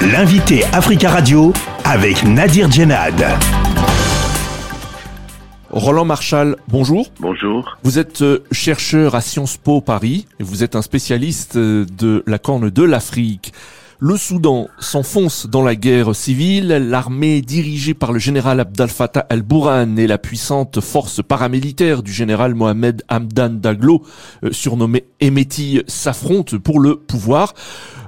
L'invité Africa Radio avec Nadir Djenad. Roland Marchal, bonjour. Bonjour. Vous êtes euh, chercheur à Sciences Po Paris et vous êtes un spécialiste euh, de la corne de l'Afrique. Le Soudan s'enfonce dans la guerre civile. L'armée dirigée par le général Abdel Fattah al-Bourhan et la puissante force paramilitaire du général Mohamed Hamdan Daglo, euh, surnommé Emeti, s'affrontent pour le pouvoir.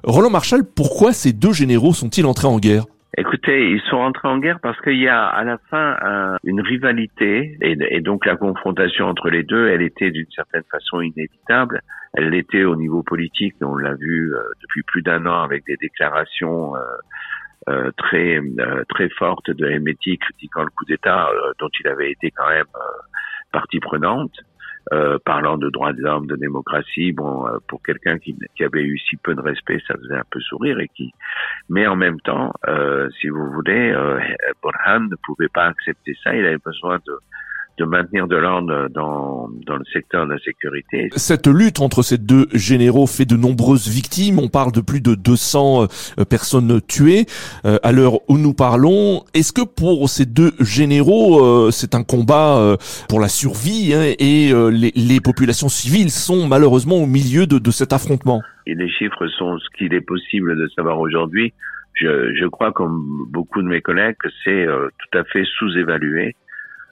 Roland Marshall, pourquoi ces deux généraux sont-ils entrés en guerre? Écoutez, ils sont entrés en guerre parce qu'il y a à la fin une rivalité et, donc la confrontation entre les deux, elle était d'une certaine façon inévitable. Elle l'était au niveau politique, on l'a vu euh, depuis plus d'un an avec des déclarations euh, euh, très très fortes de Hemeti critiquant le coup d'État dont il avait été quand même partie prenante. Euh, parlant de droits de l'homme, de démocratie. Bon, euh, pour quelqu'un qui, qui, avait eu si peu de respect, ça faisait un peu sourire. Et qui, mais en même temps, euh, si vous voulez, euh, Borhan ne pouvait pas accepter ça. Il avait besoin de de maintenir de l'ordre dans, dans le secteur de la sécurité. Cette lutte entre ces deux généraux fait de nombreuses victimes. On parle de plus de 200 euh, personnes tuées euh, à l'heure où nous parlons. Est-ce que pour ces deux généraux, euh, c'est un combat pour la survie hein, et les, les, populations civiles sont malheureusement au milieu de, de cet affrontement? Et les chiffres sont ce qu'il est possible de savoir aujourd'hui. Je, je, crois, comme beaucoup de mes collègues, que c'est tout à fait sous-évalué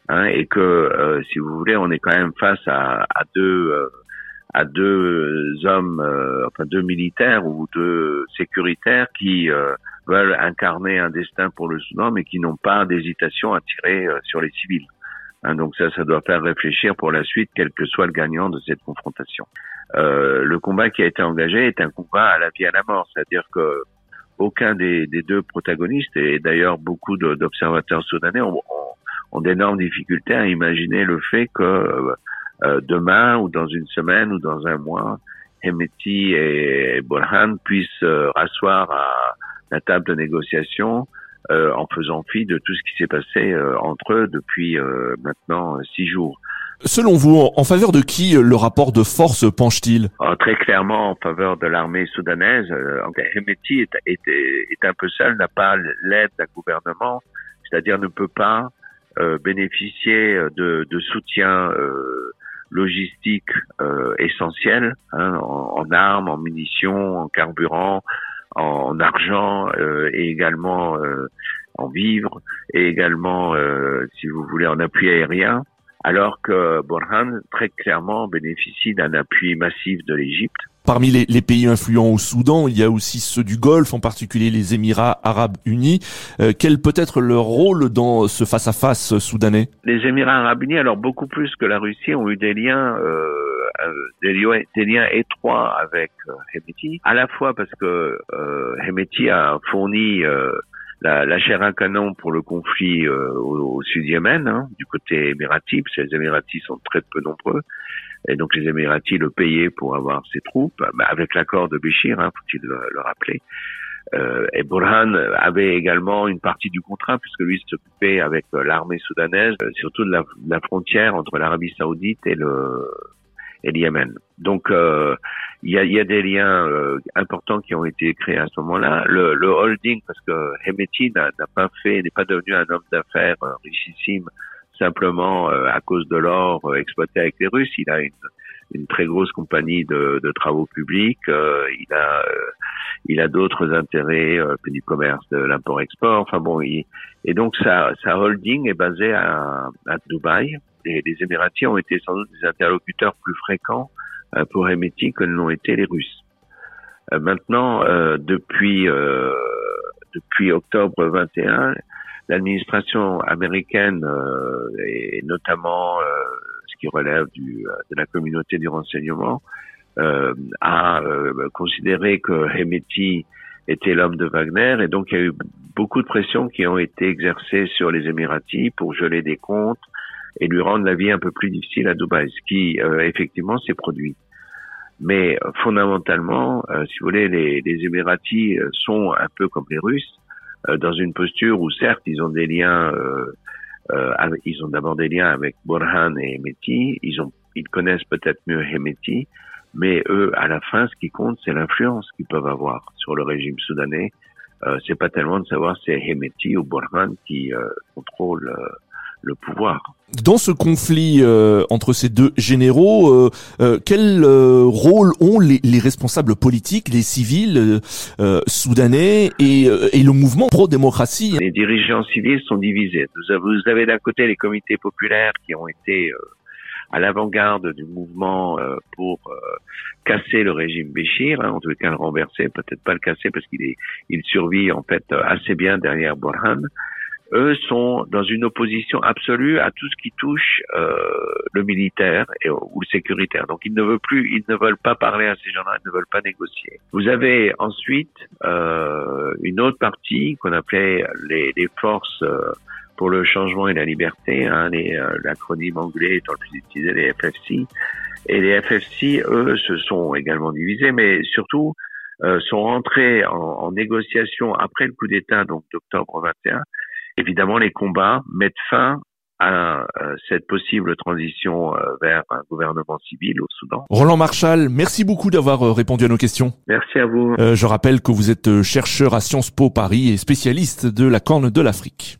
hein, et que euh, si vous voulez, on est quand même face à, à deux euh, à deux hommes, euh, enfin deux militaires ou deux sécuritaires qui veulent incarner un destin pour le Soudan, mais qui n'ont pas d'hésitation à tirer sur les civils. Hein, donc ça, ça doit faire réfléchir pour la suite, quel que soit le gagnant de cette confrontation. Euh, le combat qui a été engagé est un combat à la vie à la mort, c'est-à-dire que aucun des, des, deux protagonistes, et d'ailleurs beaucoup d'observateurs soudanais ont, ont d'énormes difficultés à imaginer le fait que euh, euh, demain ou dans une semaine ou dans un mois, Hemeti et Borhan puissent euh, rasseoir à la table de négociation euh, en faisant fi de tout ce qui s'est passé entre eux depuis maintenant six jours. Selon vous, en faveur de qui le rapport de force penche-t-il? Ah, Très clairement en faveur de l'armée soudanaise. Hemeti est, est, est, un peu seul, n'a pas l'aide d'un gouvernement, c'est-à-dire ne peut pas euh, bénéficier de, de soutien euh, logistique euh, essentiel hein, en, en, armes, en munitions, en carburant, en, argent et également en vivres et également, si vous voulez, en appui aérien alors que Borhan, très clairement, bénéficie d'un appui massif de l'Égypte. Parmi les, pays influents au Soudan, il y a aussi ceux du Golfe, en particulier les Émirats arabes unis. Euh, quel peut être leur rôle dans ce face-à-face soudanais? Les Émirats arabes unis, alors beaucoup plus que la Russie, ont eu des liens, euh, euh des, liens, étroits avec Hemeti, à la fois parce que euh, Hemeti a fourni la, la, chair à canon pour le conflit euh, au, sud Yémen, hein, du côté émirati, parce que les Émiratis sont très peu nombreux, et donc les Émiratis le payaient pour avoir ses troupes, avec l'accord de Béchir, hein, faut-il le, rappeler. Euh, et Burhan avait également une partie du contrat, puisque lui s'occupait avec l'armée soudanaise, euh, surtout de la, de la frontière entre l'Arabie saoudite et le, et le Yémen. Donc euh, il y a, y a, des liens euh, importants qui ont été créés à ce moment-là. Le, le, holding, parce que Hemeti n'a pas fait, n'est pas devenu un homme d'affaires euh, richissime simplement euh, à cause de l'or exploité avec les Russes. Il a une, une très grosse compagnie de, de travaux publics. il a il a d'autres intérêts, du commerce, de l'import-export. Enfin bon, il, et donc sa, sa holding est basée à, à Dubaï. Et les Émiratis ont été sans doute des interlocuteurs plus fréquents euh, pour Hemeti que l'ont été les Russes. Euh, maintenant, euh, depuis depuis octobre 21, l'administration américaine et notamment ce qui relève du, de la communauté du renseignement a considéré que Hemeti était l'homme de Wagner et donc il y a eu beaucoup de pressions qui ont été exercées sur les Émiratis pour geler des comptes, et lui rendre la vie un peu plus difficile à Dubaï, ce qui euh, effectivement s'est produit. Mais euh, fondamentalement, euh, si vous voulez, les, les Émiratis sont un peu comme les Russes, dans une posture où certes ils ont des liens, ils ont d'abord des liens avec Borhan et Hemeti, ils ont, ils connaissent peut-être mieux Hemeti, mais eux, à la fin, ce qui compte, c'est l'influence qu'ils peuvent avoir sur le régime soudanais. Euh, c'est pas tellement de savoir si c'est Hemeti ou Burhan qui euh, contrôle euh, le pouvoir. Dans ce conflit euh, entre ces deux généraux, euh, euh, quel rôle ont les, les, responsables politiques, les civils soudanais et, et, le mouvement pro-démocratie? Les dirigeants civils sont divisés. Vous avez, d'un côté les comités populaires qui ont été à l'avant-garde du mouvement pour casser le régime Béchir, hein, en tout cas le renverser, peut-être pas le casser parce qu'il est, il survit en fait assez bien derrière Borhan eux sont dans une opposition absolue à tout ce qui touche euh, le militaire et, ou le sécuritaire. Donc ils ne veulent plus, ils ne veulent pas parler à ces gens-là, ils ne veulent pas négocier. Vous avez ensuite euh, une autre partie qu'on appelait les, les forces euh, pour le changement et la liberté, hein, euh, l'acronyme anglais étant le plus utilisé, les FFC. Et les FFC, eux, se sont également divisés, mais surtout euh, sont rentrés en, en, négociation après le coup d'État, donc d'octobre 21, Évidemment, les combats mettent fin à euh, cette possible transition euh, vers un gouvernement civil au Soudan. Roland Marshall, merci beaucoup d'avoir euh, répondu à nos questions. Merci à vous. je rappelle que vous êtes chercheur à Sciences Po Paris et spécialiste de la corne de l'Afrique.